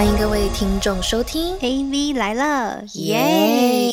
欢迎各位听众收听 AV 来了，耶！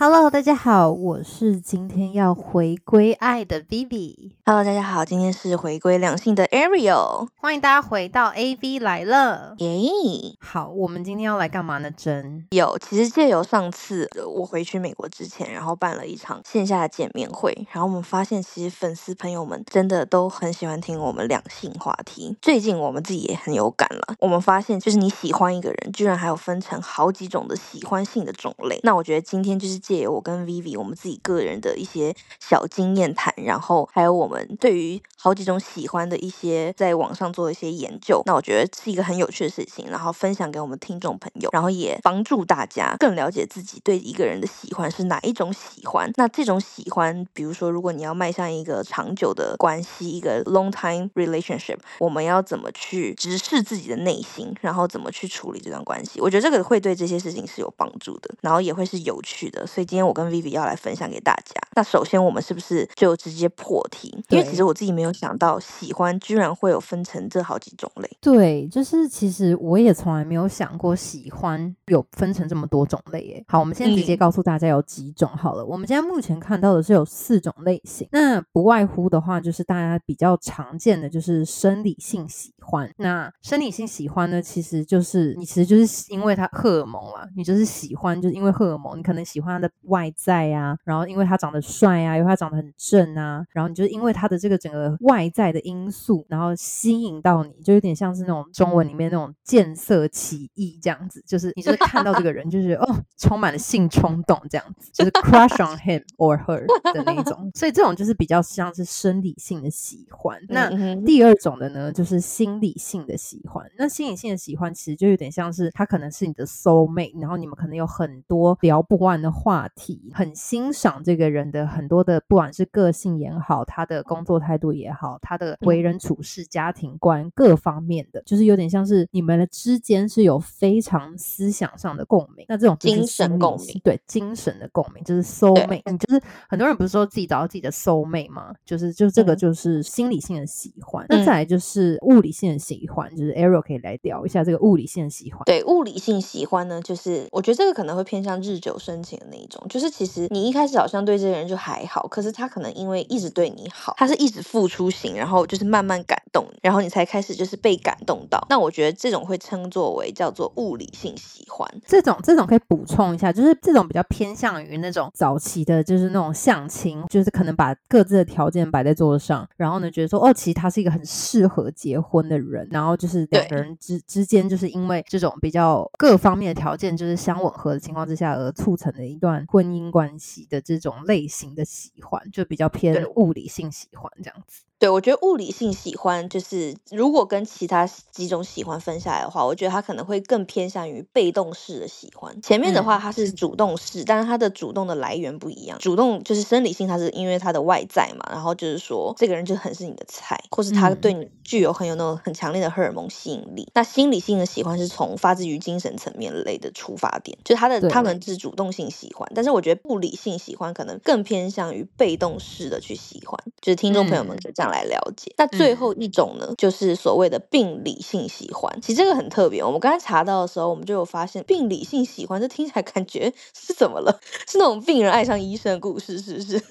Hello，大家好，我是今天要回归爱的 Vivi，Hello，大家好，今天是回归两性的 Ariel，欢迎大家回到 AV 来了。耶、好，我们今天要来干嘛呢？真有，其实借由上次呃我回去美国之前，然后办了一场线下的见面会，然后我们发现，其实粉丝朋友们真的都很喜欢听我们两性话题。最近我们自己也很有感了，我们发现，就是你喜欢一个人，居然还有分成好几种的喜欢性的种类。那我觉得今天就是借我跟 Vivi 我们自己个人的一些小经验谈，然后还有我们对于好几种喜欢的一些在网上做一些研究，那我觉得是一个很有趣的事情，然后分享给我们听众朋友，然后也帮助大家更了解自己对一个人的喜欢是哪一种喜欢。那这种喜欢，比如说如果你要迈向一个长久的关系，一个 long time relationship，我们要怎么去直视自己的内心，然后怎么去处理这段关系？我觉得这个会对这些事情是有帮助的，然后也会是有趣的。今天我跟 Vivi 要来分享给大家。那首先我们是不是就直接破题？因为其实我自己没有想到，喜欢居然会有分成这好几种类。对，就是其实我也从来没有想过喜欢有分成这么多种类耶。好，我们现在直接嗯告诉大家有几种好了。我们现在目前看到的是有四种类型，那不外乎的话就是大家比较常见的就是生理性喜欢。那生理性喜欢呢，其实就是你其实就是因为他荷尔蒙啦，你就是喜欢，就是因为荷尔蒙，你可能喜欢他的外在啊，然后因为他长得帅啊，因为他长得很正啊，然后你就是因为他的这个整个外在的因素，然后吸引到你，就有点像是那种中文里面那种见色起意这样子，就是你就是看到这个人，就是哦，充满了性冲动这样子，就是 crush on him or her 的那一种，所以这种就是比较像是生理性的喜欢。那第二种的呢，就是心理性的喜欢。那心理性的喜欢其实就有点像是他可能是你的 soul mate，然后你们可能有很多聊不完的话题，很欣赏这个人的很多的，不管是个性也好，他的工作态度也好，他的为人处事、家庭观各方面的，就是有点像是你们的之间是有非常思想上的共鸣。那这种精神共鸣对精神的共鸣，就是 soul 对 mate。你就是很多人不是说自己找到自己的 soul mate 吗？就是就这个嗯就是心理性的喜欢。那嗯再来就是物理性的喜欢，就是 Ariel 可以来聊一下这个物理性的喜欢。对物理性喜欢呢，就是我觉得这个可能会偏向日久生情的那一种，就是其实你一开始好像对这个人就还好，可是他可能因为一直对你好，他是一直付出型，然后就是慢慢感动，然后你才开始就是被感动到。那我觉得这种会称作为叫做物理性喜欢。这种这种可以补充一下，就是这种比较偏向于那种早期的，就是那种相亲，就是可能把各自的条件摆在桌子上，然后呢觉得说，哦，其实他是一个很适合结婚的人，然后就是两个人之之间，就是因为这种比较各方面的条件就是相吻合的情况之下，而促成的一段婚姻关系的这种类型的喜欢，就比较偏物理性喜欢这样子。对，我觉得物理性喜欢就是，如果跟其他几种喜欢分下来的话，我觉得他可能会更偏向于被动式的喜欢。前面的话他是主动式，但是他的主动的来源不一样。主动就是生理性，他是因为他的外在嘛，然后就是说这个人就很是你的菜，或是他嗯对你具有很有那种很强烈的荷尔蒙吸引力。那心理性的喜欢是从发自于精神层面类的出发点，就他的对他们是主动性喜欢，但是我觉得不理性喜欢可能更偏向于被动式的去喜欢，就是听众朋友们嗯可以这样来了解。那最嗯后一种呢，就是所谓的病理性喜欢。其实这个很特别，我们刚才查到的时候，我们就有发现，病理性喜欢这听起来感觉 是怎么了？是那种病人爱上医生的故事，是不是？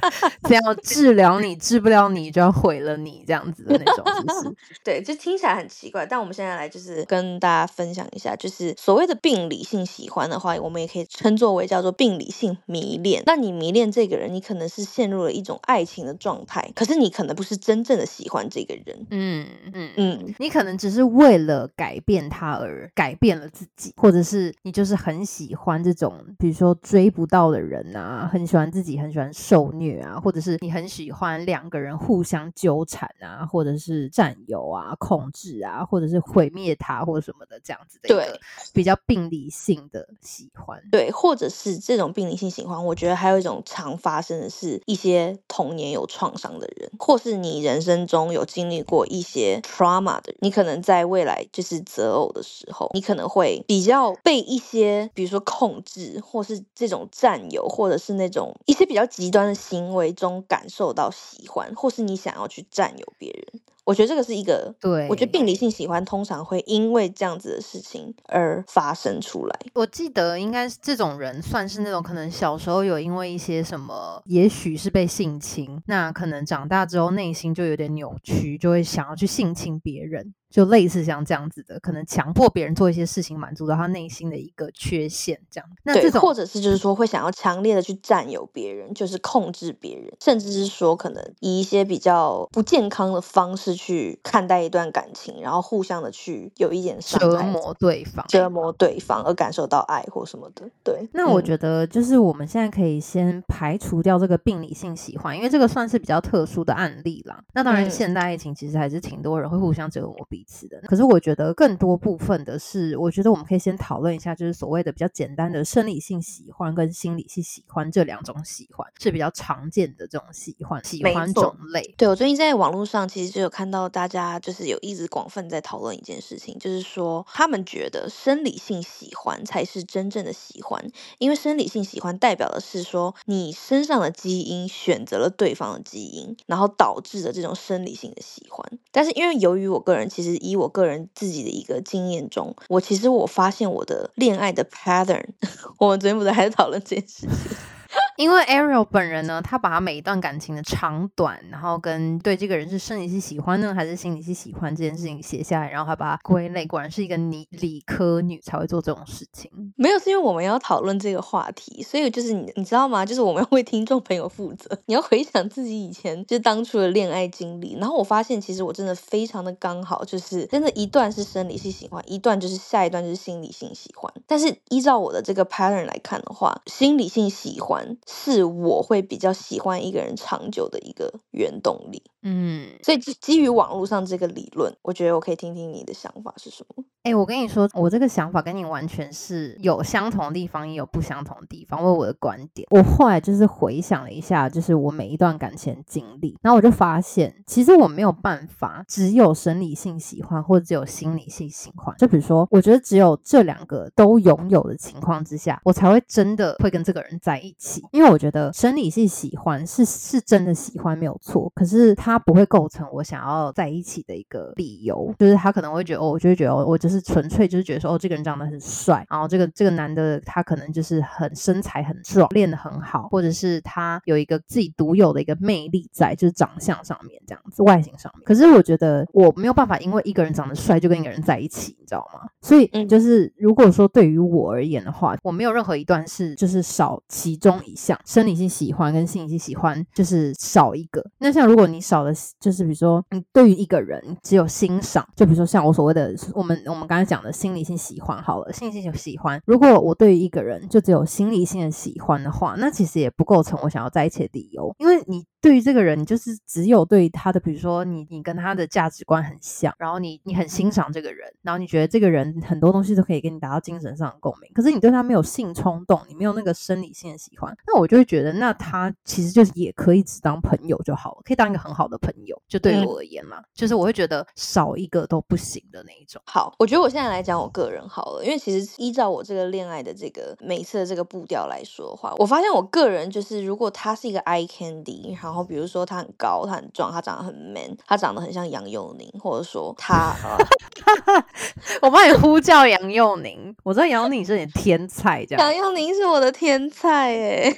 这样治疗你，治不了你就要毁了你，这样子的那种，是不是？对，就听起来很奇怪，但我们现在来就是跟大家分享一下，就是所谓的病理性喜欢的话，我们也可以称作为叫做病理性迷恋。那你迷恋这个人，你可能是陷入了一种爱情的状态，可是你可能不是真正的喜欢这个人。嗯嗯嗯，你可能只是为了改变他而改变了自己，或者是你就是很喜欢这种，比如说追不到的人啊，很喜欢自己很喜欢受虐啊，或者是你很喜欢两个人互相纠缠啊，或者是占有啊、控制啊，或者是毁灭他或者什么的这样子的一对个比较病理性的喜欢。对，或者是这种病理性喜欢，我觉得还有一种常发生的是一些童年有创伤的人，或是你人生中有经历过一些 trauma 的人，你可能在未来就是择偶的时候，你可能会比较被一些，比如说控制，或是这种占有，或者是那种一些比较极端的行为中感受到喜欢，或是你想要去占有别人。我觉得这个是一个，对，我觉得病理性喜欢通常会因为这样子的事情而发生出来。我记得应该是这种人算是那种可能小时候有因为一些什么，也许是被性侵，那可能长大之后内心就有点扭曲，就会想要去性侵别人。就类似像这样子的，可能强迫别人做一些事情，满足到他内心的一个缺陷，这样。那这种或者是就是说会想要强烈的去占有别人，就是控制别人，甚至是说可能以一些比较不健康的方式去看待一段感情，然后互相的去有一点折磨对方，折磨对方而感受到爱或什么的。对。那我觉得就是我们现在可以先排除掉这个病理性喜欢，因为这个算是比较特殊的案例啦。那当然，现代爱情其实还是挺多人会互相折磨彼。彼此的，可是我觉得更多部分的是，我觉得我们可以先讨论一下，就是所谓的比较简单的生理性喜欢跟心理性喜欢这两种喜欢是比较常见的这种喜欢喜欢种类。对我最近在网络上其实就有看到大家就是有一直广泛在讨论一件事情，就是说他们觉得生理性喜欢才是真正的喜欢，因为生理性喜欢代表的是说你身上的基因选择了对方的基因，然后导致的这种生理性的喜欢。但是因为由于我个人其实。以我个人自己的一个经验中，我其实我发现我的恋爱的 pattern，我们昨天不是还在讨论这件事情。因为 Ariel 本人呢，他把他每一段感情的长短，然后跟对这个人是生理系喜欢呢，还是心理系喜欢这件事情写下来，然后他把它归类。果然是一个理理科女才会做这种事情。没有，是因为我们要讨论这个话题，所以就是你你知道吗？就是我们要为听众朋友负责，你要回想自己以前就是当初的恋爱经历。然后我发现，其实我真的非常的刚好，就是真的，一段是生理系喜欢，一段就是下一段就是心理性喜欢。但是依照我的这个 pattern 来看的话，心理性喜欢。是我会比较喜欢一个人长久的一个原动力，嗯，所以基基于网络上这个理论，我觉得我可以听听你的想法是什么。哎，我跟你说，我这个想法跟你完全是有相同的地方，也有不相同的地方。为我的观点，我后来就是回想了一下，就是我每一段感情经历，然后我就发现，其实我没有办法只有生理性喜欢，或者只有心理性喜欢。就比如说，我觉得只有这两个都拥有的情况之下，我才会真的会跟这个人在一起。因为我觉得生理性喜欢是是真的喜欢没有错，可是它不会构成我想要在一起的一个理由。就是他可能会觉得，哦，我就会觉得，我就。是纯粹就是觉得说哦，这个人长得很帅，然后这个这个男的他可能就是很身材很壮，练得很好，或者是他有一个自己独有的一个魅力在，就是长相上面这样子，外形上面。可是我觉得我没有办法，因为一个人长得帅就跟一个人在一起，你知道吗？所以就是如果说对于我而言的话，我没有任何一段是就是少其中一项，生理性喜欢跟心理性喜欢就是少一个。那像如果你少了，就是比如说你对于一个人只有欣赏，就比如说像我所谓的我们我。们刚才讲的心理性喜欢好了，心理性喜欢。如果我对于一个人就只有心理性的喜欢的话，那其实也不构成我想要在一起的理由，因为你。对于这个人，你就是只有对他的，比如说你你跟他的价值观很像，然后你你很欣赏这个人，然后你觉得这个人很多东西都可以跟你达到精神上的共鸣，可是你对他没有性冲动，你没有那个生理性的喜欢，那我就会觉得，那他其实就是也可以只当朋友就好了，可以当一个很好的朋友。就对我而言嘛，就是我会觉得少一个都不行的那一种。好，我觉得我现在来讲我个人好了，因为其实依照我这个恋爱的这个每次的这个步调来说的话，我发现我个人就是如果他是一个 eye candy，然后比如说他很高，他很壮，他长得很 man，他长得很像杨佑宁，或者说他，我帮你呼叫杨佑宁，我知道杨佑宁是你天才，这样。杨佑宁是我的天才，哎。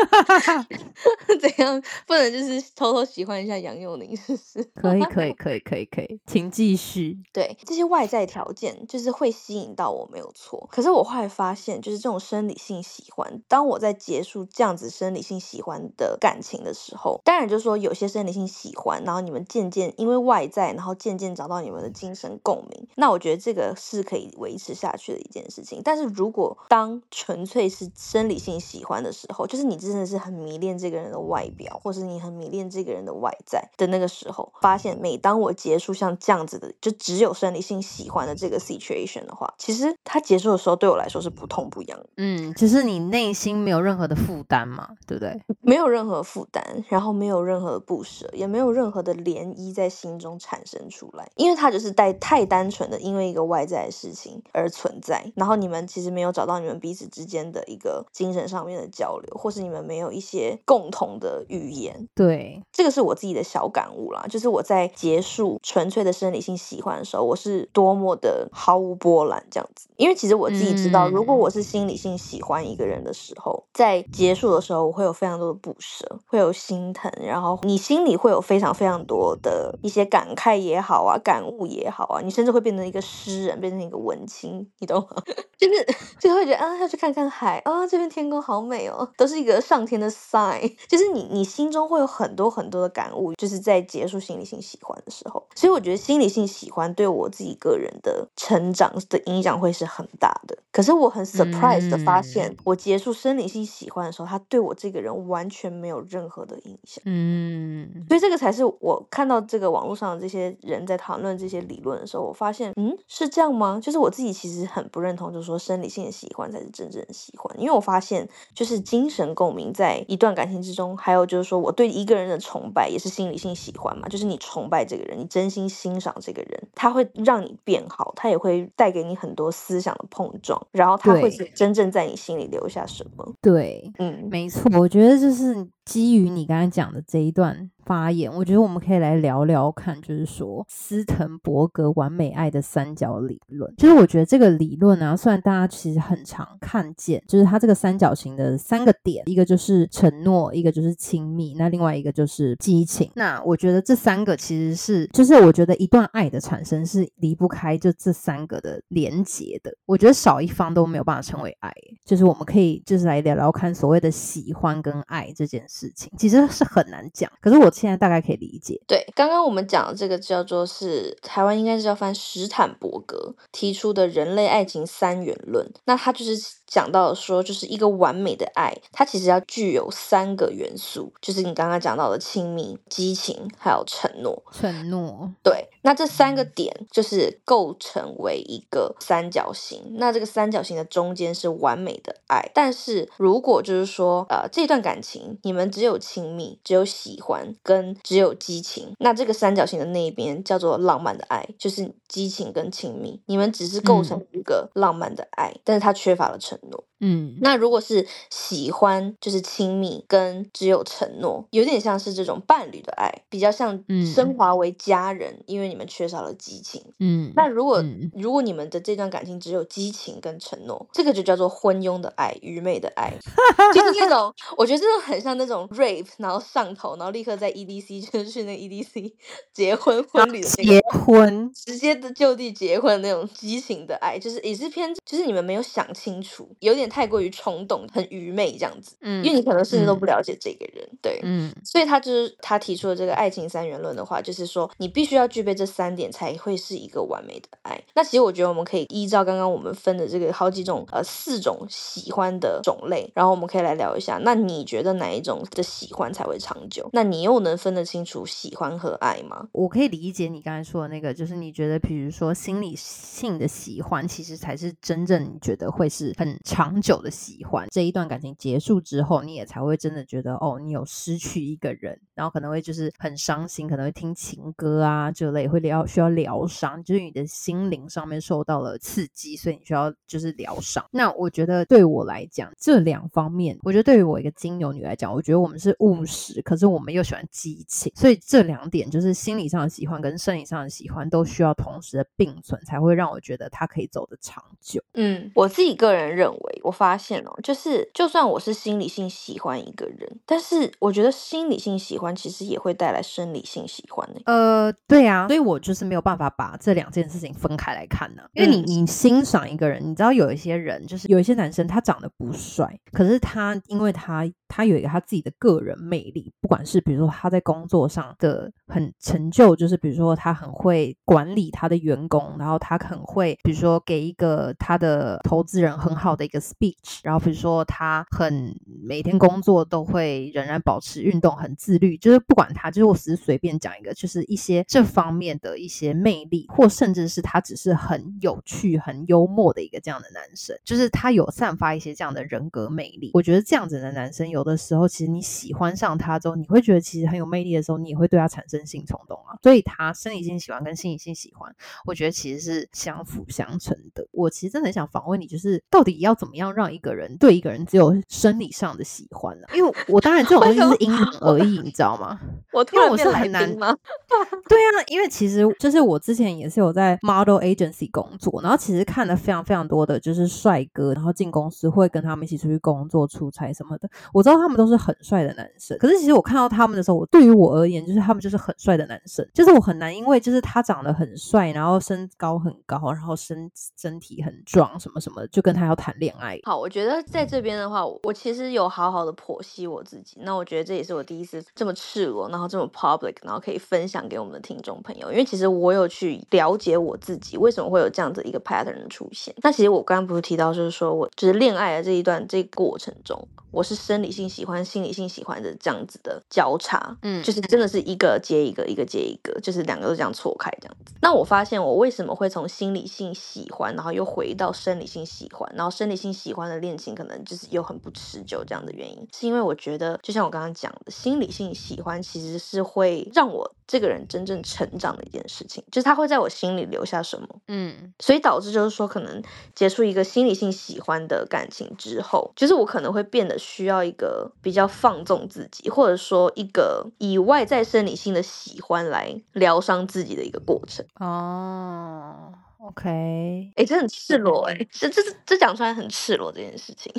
怎样不能就是偷偷喜欢一下杨佑宁？是不是？可以可以可以可以可以，请继续。对这些外在条件，就是会吸引到我，没有错。可是我后来发现，就是这种生理性喜欢，当我在结束这样子生理性喜欢的感情的时候，当然就是说有些生理性喜欢，然后你们渐渐因为外在，然后渐渐找到你们的精神共鸣，那我觉得这个是可以维持下去的一件事情。但是如果当纯粹是生理性喜欢的时候，就是你真的是很迷恋这个人的外表，或是你很迷恋这个人的外在的那个时候，发现每当我结束像这样子的，就只有生理性喜欢的这个 situation 的话，其实它结束的时候对我来说是不痛不痒。嗯，就是你内心没有任何的负担嘛，对不对？没有任何负担，然后没有任何的不舍，也没有任何的涟漪在心中产生出来，因为它就是带太单纯的，因为一个外在的事情而存在。然后你们其实没有找到你们彼此之间的一个精神上面的交流，或是你们。没有一些共同的语言。对，这个是我自己的小感悟啦，就是我在结束纯粹的生理性喜欢的时候，我是多么的毫无波澜这样子。因为其实我自己知道，如果我是心理性喜欢一个人的时候，在结束的时候，我会有非常多的不舍，会有心疼，然后你心里会有非常非常多的一些感慨也好啊，感悟也好啊，你甚至会变成一个诗人，变成一个文青，你懂吗？就是就会觉得啊，要去看看海啊，这片天空好美哦，都是一个上天的 sign。就是你你心中会有很多很多的感悟，就是在结束心理性喜欢的时候。所以我觉得心理性喜欢对我自己个人的成长的影响会是很大的。可是我很 surprise 的发现，嗯我结束生理性喜欢的时候，他对我这个人完全没有任何的影响。嗯，所以这个才是我看到这个网络上的这些人在讨论这些理论的时候，我发现，嗯，是这样吗？就是我自己其实很不认同，就是说生理性的喜欢才是真正的喜欢，因为我发现，就是精神共鸣在一段感情之中，还有就是说我对一个人的崇拜也是心理性喜欢嘛，就是你崇拜这个人，你真心欣赏这个人，他会让你变好，他也会带给你很多思想的碰撞，然后他会真正在你心里留下什么。对，嗯，没错，我觉得就是基于你刚才讲的这一段发言，我觉得我们可以来聊聊看，就是说斯滕伯格完美爱的三角理论。就是我觉得这个理论啊，虽然大家其实很常看见，就是它这个三角形的三个点，一个就是承诺，一个就是亲密，那另外一个就是激情。那我觉得这三个其实是，就是我觉得一段爱的产生是离不开就这三个的连结的。我觉得少一方都没有办法成为爱，就是我们可以就是来聊聊看所谓的喜欢跟爱这件事情，其实是很难讲。可是我现在大概可以理解，对，刚刚我们讲的这个叫做是台湾应该是叫翻史坦伯格提出的人类爱情三元论。那他就是讲到说，就是一个完美的爱，它其实要具有三个元素，就是你刚刚讲到的亲密、激情还有承诺。承诺，对，那这三个点就是构成为一个三角形。那这个三角形的中间是完美的爱，但是如果就是说，呃，这段感情你们只有亲密、只有喜欢跟只有激情，那这个三角形的那一边叫做浪漫的爱，就是激情跟亲密，你们只是构成一个浪漫的爱，但是它缺乏了承诺。嗯，那如果是喜欢，就是亲密跟只有承诺，有点像是这种伴侣的爱，比较像嗯。升华为家人，因为你们缺少了激情。嗯，那如果、嗯。如果你们的这段感情只有激情跟承诺，这个就叫做昏庸的爱、愚昧的爱，就是那种我觉得这种很像那种 rape，然后上头，然后立刻在 EDC 就是去那个 EDC 结婚婚礼的那个结婚，直接的就地结婚的那种激情的爱，就是也是偏，就是你们没有想清楚，有点太过于冲动，很愚昧这样子。嗯因为你可能甚至都嗯不了解这个人，对。嗯所以他就是他提出的这个爱情三元论的话，就是说你必须要具备这三点才会是一个完美的爱。那其实我觉得我们可以依照刚刚我们分的这个好几种呃四种喜欢的种类，然后我们可以来聊一下，那你觉得哪一种的喜欢才会长久？那你又能分得清楚喜欢和爱吗？我可以理解你刚才说的那个，就是你觉得，比如说心理性的喜欢，其实才是真正你觉得会是很长久的喜欢。这一段感情结束之后，你也才会真的觉得，哦，你有失去一个人，然后可能会就是很伤心，可能会听情歌啊这类，会疗需要疗伤，就是你的心灵上面受到了刺激，所以你需要就是疗伤。那我觉得对我来讲，这两方面，我觉得对于我一个金牛女来讲，我觉得我们是务实，可是我们又喜欢激情，所以这两点就是心理上的喜欢跟生理上的喜欢都需要同时的并存，才会让我觉得它可以走得长久。嗯，我自己个人认为，我发现哦，就是就算我是心理性喜欢一个人，但是我觉得心理性喜欢其实也会带来生理性喜欢的。呃，对啊，所以我就是没有办法把这两件事情分开来看呢、因为你嗯你欣赏一个人，你知道有一些人就是有一些男生他长得不帅，可是他因为他他有一个他自己的个人魅力，不管是比如说他在工作上的很成就，就是比如说他很会管理他的员工，然后他很会比如说给一个他的投资人很好的一个 speech，然后比如说他很每天工作都会仍然保持运动，很自律，就是不管他，就是我只是随便讲一个，就是一些这方面的一些魅力，或甚至是他只是很有趣、很幽默的一个这样的男生，就是他有散发一些这样的人格魅力。我觉得这样子的男生有有的时候其实你喜欢上他之后，你会觉得其实很有魅力的时候，你也会对他产生性冲动啊。所以他生理性喜欢跟心理性喜欢，我觉得其实是相辅相成的。我其实真的很想访问你，就是到底要怎么样让一个人对一个人只有生理上的喜欢呢？因为我当然这种东西是因人而异，你知道吗？我突因为我然是很难吗？对啊，因为其实就是我之前也是有在 model agency 工作，然后其实看了非常非常多的就是帅哥，然后进公司会跟他们一起出去工作、出差什么的。我知道他们都是很帅的男生，可是其实我看到他们的时候，我对于我而言，就是他们就是很帅的男生，就是我很难因为就是他长得很帅，然后身高很高，然后身身体很壮什么什么，就跟他要谈恋爱。好，我觉得在这边的话，我其实有好好的剖析我自己。那我觉得这也是我第一次这么赤裸，然后这么 public，然后可以分享给我们的听众朋友。因为其实我有去了解我自己为什么会有这样子一个 pattern 的出现。那其实我刚刚不是提到，就是说我就是恋爱的这一段这过程中，我是生理性喜欢、心理性喜欢的这样子的交叉，嗯就是真的是一个接一个，一个接一个，就是两个都这样错开这样子。那我发现我为什么会从心理性喜欢，然后又回到生理性喜欢，然后生理性喜欢的恋情可能就是又很不持久这样的原因，是因为我觉得就像我刚刚讲的，心理性喜欢其实是会让我这个人真正成长的一件事情，就是他会在我心里留下什么。嗯所以导致就是说，可能结束一个心理性喜欢的感情之后，就是我可能会变得需要一个比较放纵自己，或者说一个以外在生理性的喜欢来疗伤自己的一个过程。哦，OK，哎，这很赤裸哎、这这这讲出来很赤裸这件事情。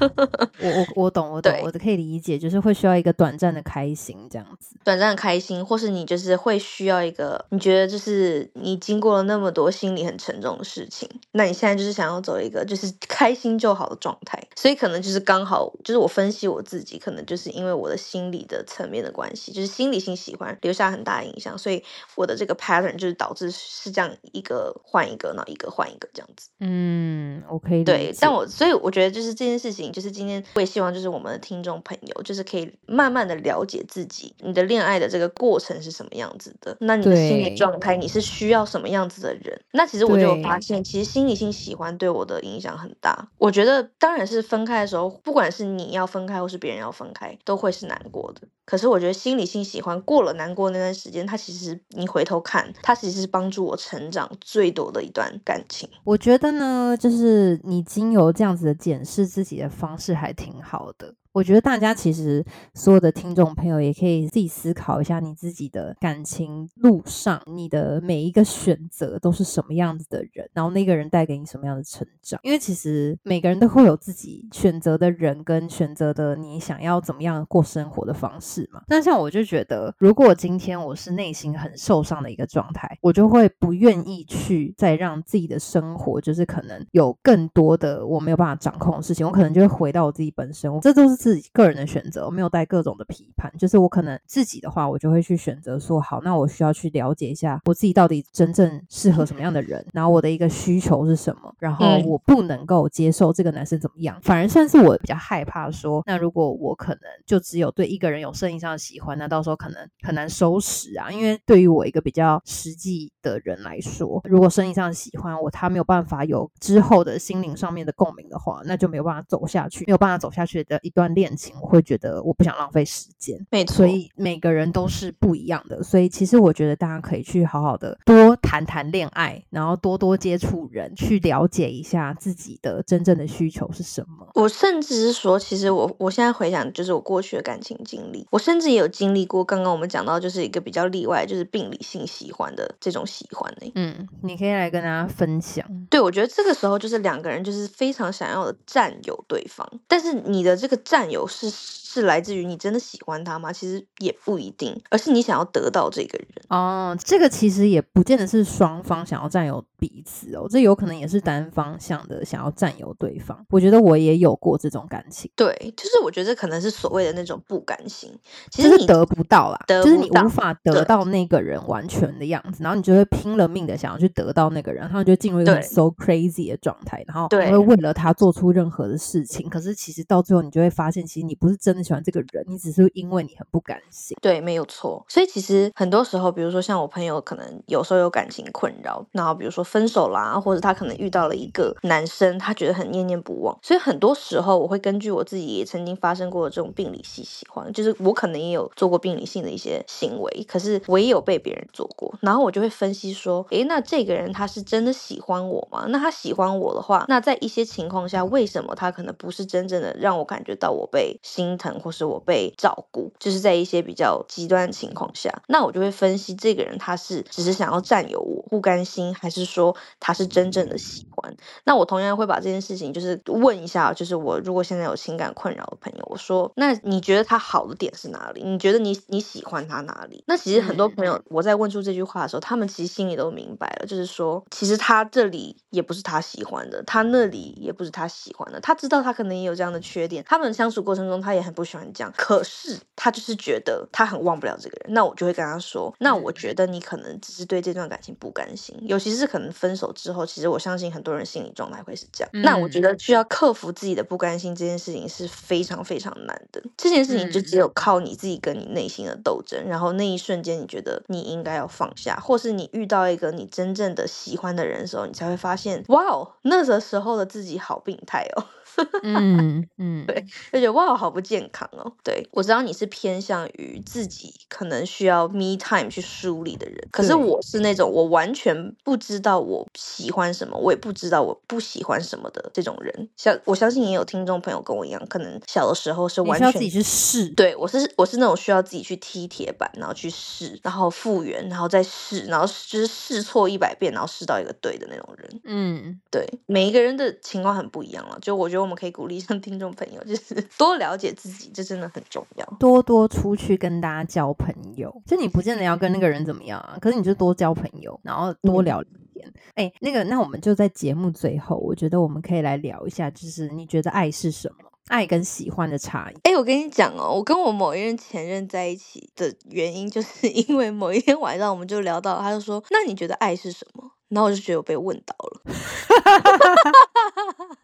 我我我懂我懂对，我可以理解，就是会需要一个短暂的开心这样子。短暂的开心，或是你就是会需要一个，你觉得就是你经过了那么多心里很沉重的事情，那你现在就是想要走一个就是开心就好的状态，所以可能就是刚好就是我分析我自己，可能就是因为我的心理的层面的关系，就是心理性喜欢留下很大的影响，所以我的这个 pattern 就是导致是这样一个换一个，然后一个换一个这样子。嗯，我可以理对，但我所以我觉得就是这件事情，就是今天我也希望就是我们的听众朋友，就是可以慢慢的了解自己，你的恋爱的这个过程是什么样子的，那你的心理状态，你是需要什么样子的人？那其实我就有发现，其实心理性喜欢对我的影响很大。我觉得当然是分开的时候，不管是你要分开或是别人要分开，都会是难过的。可是我觉得心理性喜欢过了难过那段时间，它其实你回头看，它其实是帮助我成长最多的一段感情。我觉得呢，就是你经由这样子的检视自己的方式还挺好的。我觉得大家其实所有的听众朋友也可以自己思考一下，你自己的感情路上，你的每一个选择都是什么样子的人，然后那个人带给你什么样的成长。因为其实每个人都会有自己选择的人跟选择的你想要怎么样过生活的方式嘛。那像我就觉得，如果今天我是内心很受伤的一个状态，我就会不愿意去再让自己的生活就是可能有更多的我没有办法掌控的事情，我可能就会回到我自己本身，这都是自己个人的选择，我没有带各种的批判。就是我可能自己的话，我就会去选择说，好，那我需要去了解一下我自己到底真正适合什么样的人，然后我的一个需求是什么，然后嗯我不能够接受这个男生怎么样，反而算是我比较害怕说，那如果我可能就只有对一个人有生理上的喜欢，那到时候可能很难收拾啊。因为对于我一个比较实际的人来说，如果生理上喜欢我，他没有办法有之后的心灵上面的共鸣的话，那就没有办法走下去，没有办法走下去的一段恋情，我会觉得我不想浪费时间。没错所以每个人都是不一样的，所以其实我觉得大家可以去好好的多谈谈恋爱，然后多多接触人，去了解一下自己的真正的需求是什么。我甚至是说，其实我我现在回想，就是我过去的感情经历，我甚至也有经历过刚刚我们讲到，就是一个比较例外，就是病理性喜欢的这种喜欢呢、嗯，你可以来跟大家分享。对，我觉得这个时候就是两个人就是非常想要的占有对方，但是你的这个占有是是来自于你真的喜欢他吗？其实也不一定，而是你想要得到这个人。哦，这个其实也不见得是双方想要占有彼此哦，这有可能也是单方向的想要占有对方。我觉得我也有过这种感情，对，就是我觉得这可能是所谓的那种不甘心。其实是得不到啦，就是你无法得到那个人完全的样子，然后你就会拼了命的想要去得到那个人，然后就进入一个 so crazy 的状态，然后你对会为了他做出任何的事情，可是其实到最后你就会发现，其实你不是真的喜欢这个人，你只是因为你很不甘心。对，没有错。所以其实很多时候，比如说像我朋友，可能有时候有感情困扰，然后比如说分手啦，或者他可能遇到了一个男生，他觉得很念念不忘。所以很多时候，我会根据我自己也曾经发生过的这种病理性喜欢，就是我可能也有做过病理性的一些行为，可是我也有被别人做过，然后我就会分析说，诶，那这个人他是真的喜欢我吗？那他喜欢我的话，那在一些情况下，为什么他可能不是真正的让我感觉到我被心疼，或是我被照顾？就是在一些比较极端的情况下，那我就会分析这个人他是只是想要占有我，不甘心，还是说他是真正的喜欢？那我同样会把这件事情就是问一下，就是我如果现在有情感困扰的朋友，我说，那你觉得他好的点是哪里？你觉得你你喜欢他哪里？那其实很多朋友我在问出这句话的时候，他们其实心里都明白了，就是说，其实他这里也不是他喜欢的，他那里也不是他喜欢的，他知道他可能也有这样的缺点，他们相处过程中他也很不喜欢这样，可是他就是觉得他很忘不了这个人。那我就会跟他说，那我觉得你可能只是对这段感情不甘心，尤其是可能分手之后，其实我相信很多人心理状态会是这样。那我觉得需要克服自己的不甘心这件事情是非常非常难的，这件事情就只有靠你自己跟你内心的斗争，然后那一瞬间你觉得你应该要放下，或是你遇到一个你真正的喜欢的人的时候，你才会发现，哇哦，那个时候的自己好病态哦。嗯嗯，对，而且哇，好不健康哦。对我知道你是偏向于自己可能需要 me time 去梳理的人，可是我是那种我完全不知道我喜欢什么，我也不知道我不喜欢什么的这种人。像我相信也有听众朋友跟我一样，可能小的时候是完全自己去试。对我是我是那种需要自己去踢铁板，然后去试，然后复原，然后再试，然后就是试错一百遍，然后试到一个对的那种人。嗯，对，每一个人的情况很不一样了，就我觉得。我们可以鼓励像 听众朋友，就是多了解自己，这真的很重要。多多出去跟大家交朋友，就你不见得要跟那个人怎么样啊，可是你就多交朋友，然后多聊天。哎，那个，那我们就在节目最后，我觉得我们可以来聊一下，就是你觉得爱是什么？爱跟喜欢的差异。哎，我跟你讲哦，我跟我某一任前任在一起的原因，就是因为某一天晚上我们就聊到，他就说：“那你觉得爱是什么？”然后我就觉得我被问到了，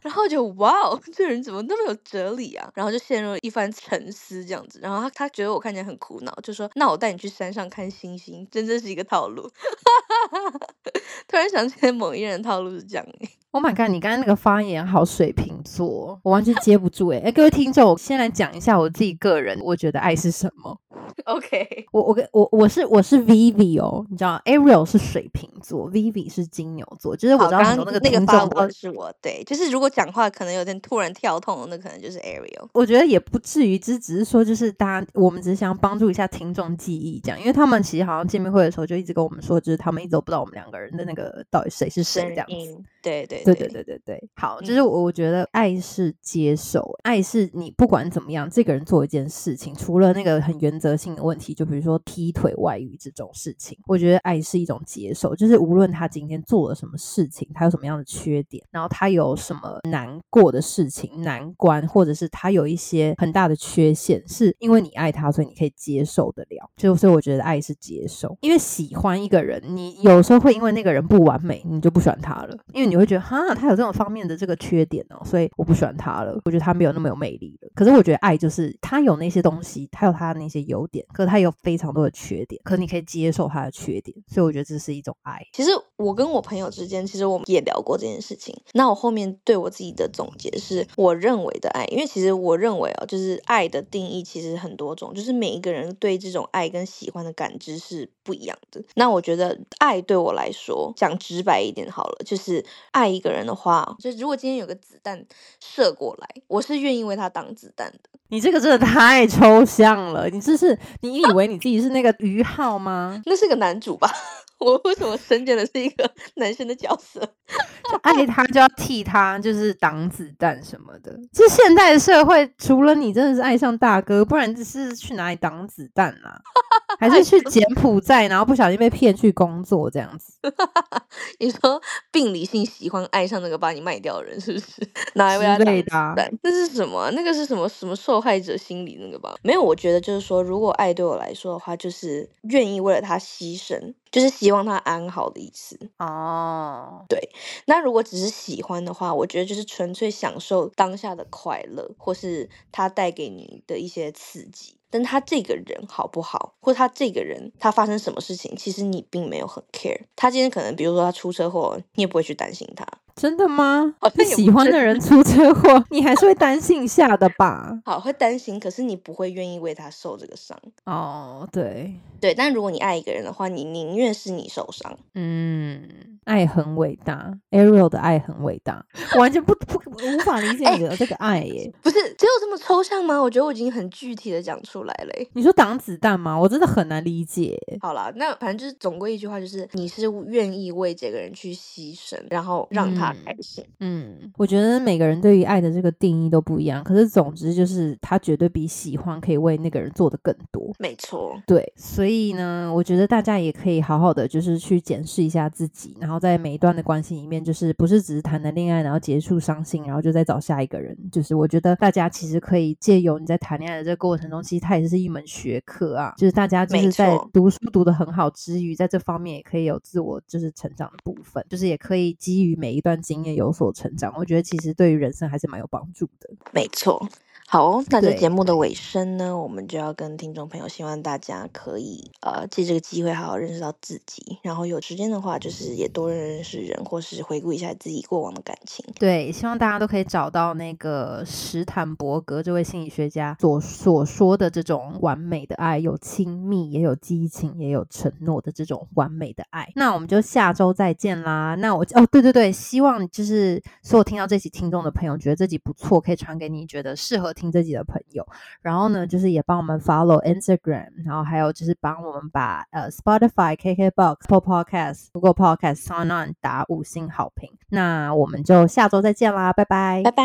然后就哇哦，这人怎么那么有哲理啊？然后就陷入了一番沉思这样子。然后他他觉得我看起来很苦恼，就说：“那我带你去山上看星星。”真的是一个套路。突然想起来某一人套路是这样哎。Oh my god！你刚才那个发言好水瓶座，我完全接不住哎哎，各位听众，我先来讲一下我自己个人，我觉得爱是什么。OK，我我跟我我是我是 Vivi 哦，你知道 Ariel 是水瓶座，Vivi 是金牛座，就是我知道那个那个发文是我对，就是如果讲话可能有点突然跳痛，那可能就是 Ariel。我觉得也不至于，只只是说就是大家我们只是想要帮助一下听众记忆这样，因为他们其实好像见面会的时候就一直跟我们说，就是他们一直都不知道我们两个人的那个到底谁是谁这样子。对对对对对对对，好，就是我我觉得爱是接受，爱是你不管怎么样，这个人做一件事情，除了那个很原则性的问题，就比如说劈腿外遇这种事情，我觉得爱是一种接受，就是无论他今天做了什么事情，他有什么样的缺点，然后他有什么难过的事情、难关，或者是他有一些很大的缺陷，是因为你爱他，所以你可以接受得了。就所以我觉得爱是接受，因为喜欢一个人，你有时候会因为那个人不完美，你就不喜欢他了，因为你。我会觉得哈，他有这种方面的这个缺点哦，所以我不喜欢他了。我觉得他没有那么有魅力了。可是我觉得爱就是他有那些东西，他有他的那些优点，可是他有非常多的缺点，可是你可以接受他的缺点，所以我觉得这是一种爱。其实我跟我朋友之间，其实我们也聊过这件事情。那我后面对我自己的总结是，我认为的爱，因为其实我认为哦，就是爱的定义其实很多种，就是每一个人对这种爱跟喜欢的感知是不一样的。那我觉得爱对我来说，讲直白一点好了，就是。爱一个人的话，就如果今天有个子弹射过来，我是愿意为他挡子弹的。你这个真的太抽象了，你这是你以为你自己是那个于浩吗？那是个男主吧？我为什么身兼的是一个 男生的角色？就爱他就要替他，就是挡子弹什么的。这现代社会，除了你真的是爱上大哥，不然这是去哪里挡子弹啊？还是去柬埔寨，然后不小心被骗去工作这样子？你说病理性喜欢爱上那个把你卖掉的人，是不是？拿来为他之挡类的啊？那是什么啊？那个是什么什么受害者心理那个吧？没有，我觉得就是说，如果爱对我来说的话，就是愿意为了他牺牲，就是希望他安好的意思。哦，对那如果只是喜欢的话，我觉得就是纯粹享受当下的快乐，或是他带给你的一些刺激。但他这个人好不好，或他这个人他发生什么事情，其实你并没有很 care。他今天可能比如说他出车祸，你也不会去担心他。真的吗好？你像喜欢的人出车祸，你还是会担心一下的吧？好，会担心，可是你不会愿意为他受这个伤。哦，对，对，但如果你爱一个人的话，你宁愿是你受伤。嗯，爱很伟大，Ariel 的爱很伟大，我完全不不无法理解你的这个爱耶。不是只有这么抽象吗？我觉得我已经很具体的讲出来了欸。你说挡子弹吗？我真的很难理解。好啦，那反正就是总归一句话，就是你是愿意为这个人去牺牲，然后让他嗯开心。嗯，我觉得每个人对于爱的这个定义都不一样，可是总之就是他绝对比喜欢可以为那个人做的更多。没错，对，所以呢，我觉得大家也可以好好的，就是去检视一下自己，然后在每一段的关系里面，就是不是只是谈谈恋爱，然后结束伤心，然后就再找下一个人。就是我觉得大家其实可以借由你在谈恋爱的这个过程中，其实它也是一门学科啊，就是大家就是在读书读的很好之余，在这方面也可以有自我就是成长的部分，就是也可以基于每一段经验有所成长。我觉得其实对于人生还是蛮有帮助的。没错。好哦，那在对节目的尾声呢，我们就要跟听众朋友，希望大家可以呃借这个机会好好认识到自己，然后有时间的话，就是也多认识人，或是回顾一下自己过往的感情。对，希望大家都可以找到那个史坦伯格这位心理学家所所说的这种完美的爱，有亲密，也有激情，也有承诺的这种完美的爱。那我们就下周再见啦。那我哦，对对对，希望就是所有听到这期听众的朋友，觉得这集不错，可以传给你觉得适合听自己的朋友然后呢就是也帮我们 follow instagram 然后还有就是帮我们把呃 spotify kk box for podcasts 不过 podcasts on on 打五星好评那我们就下周再见啦拜拜拜拜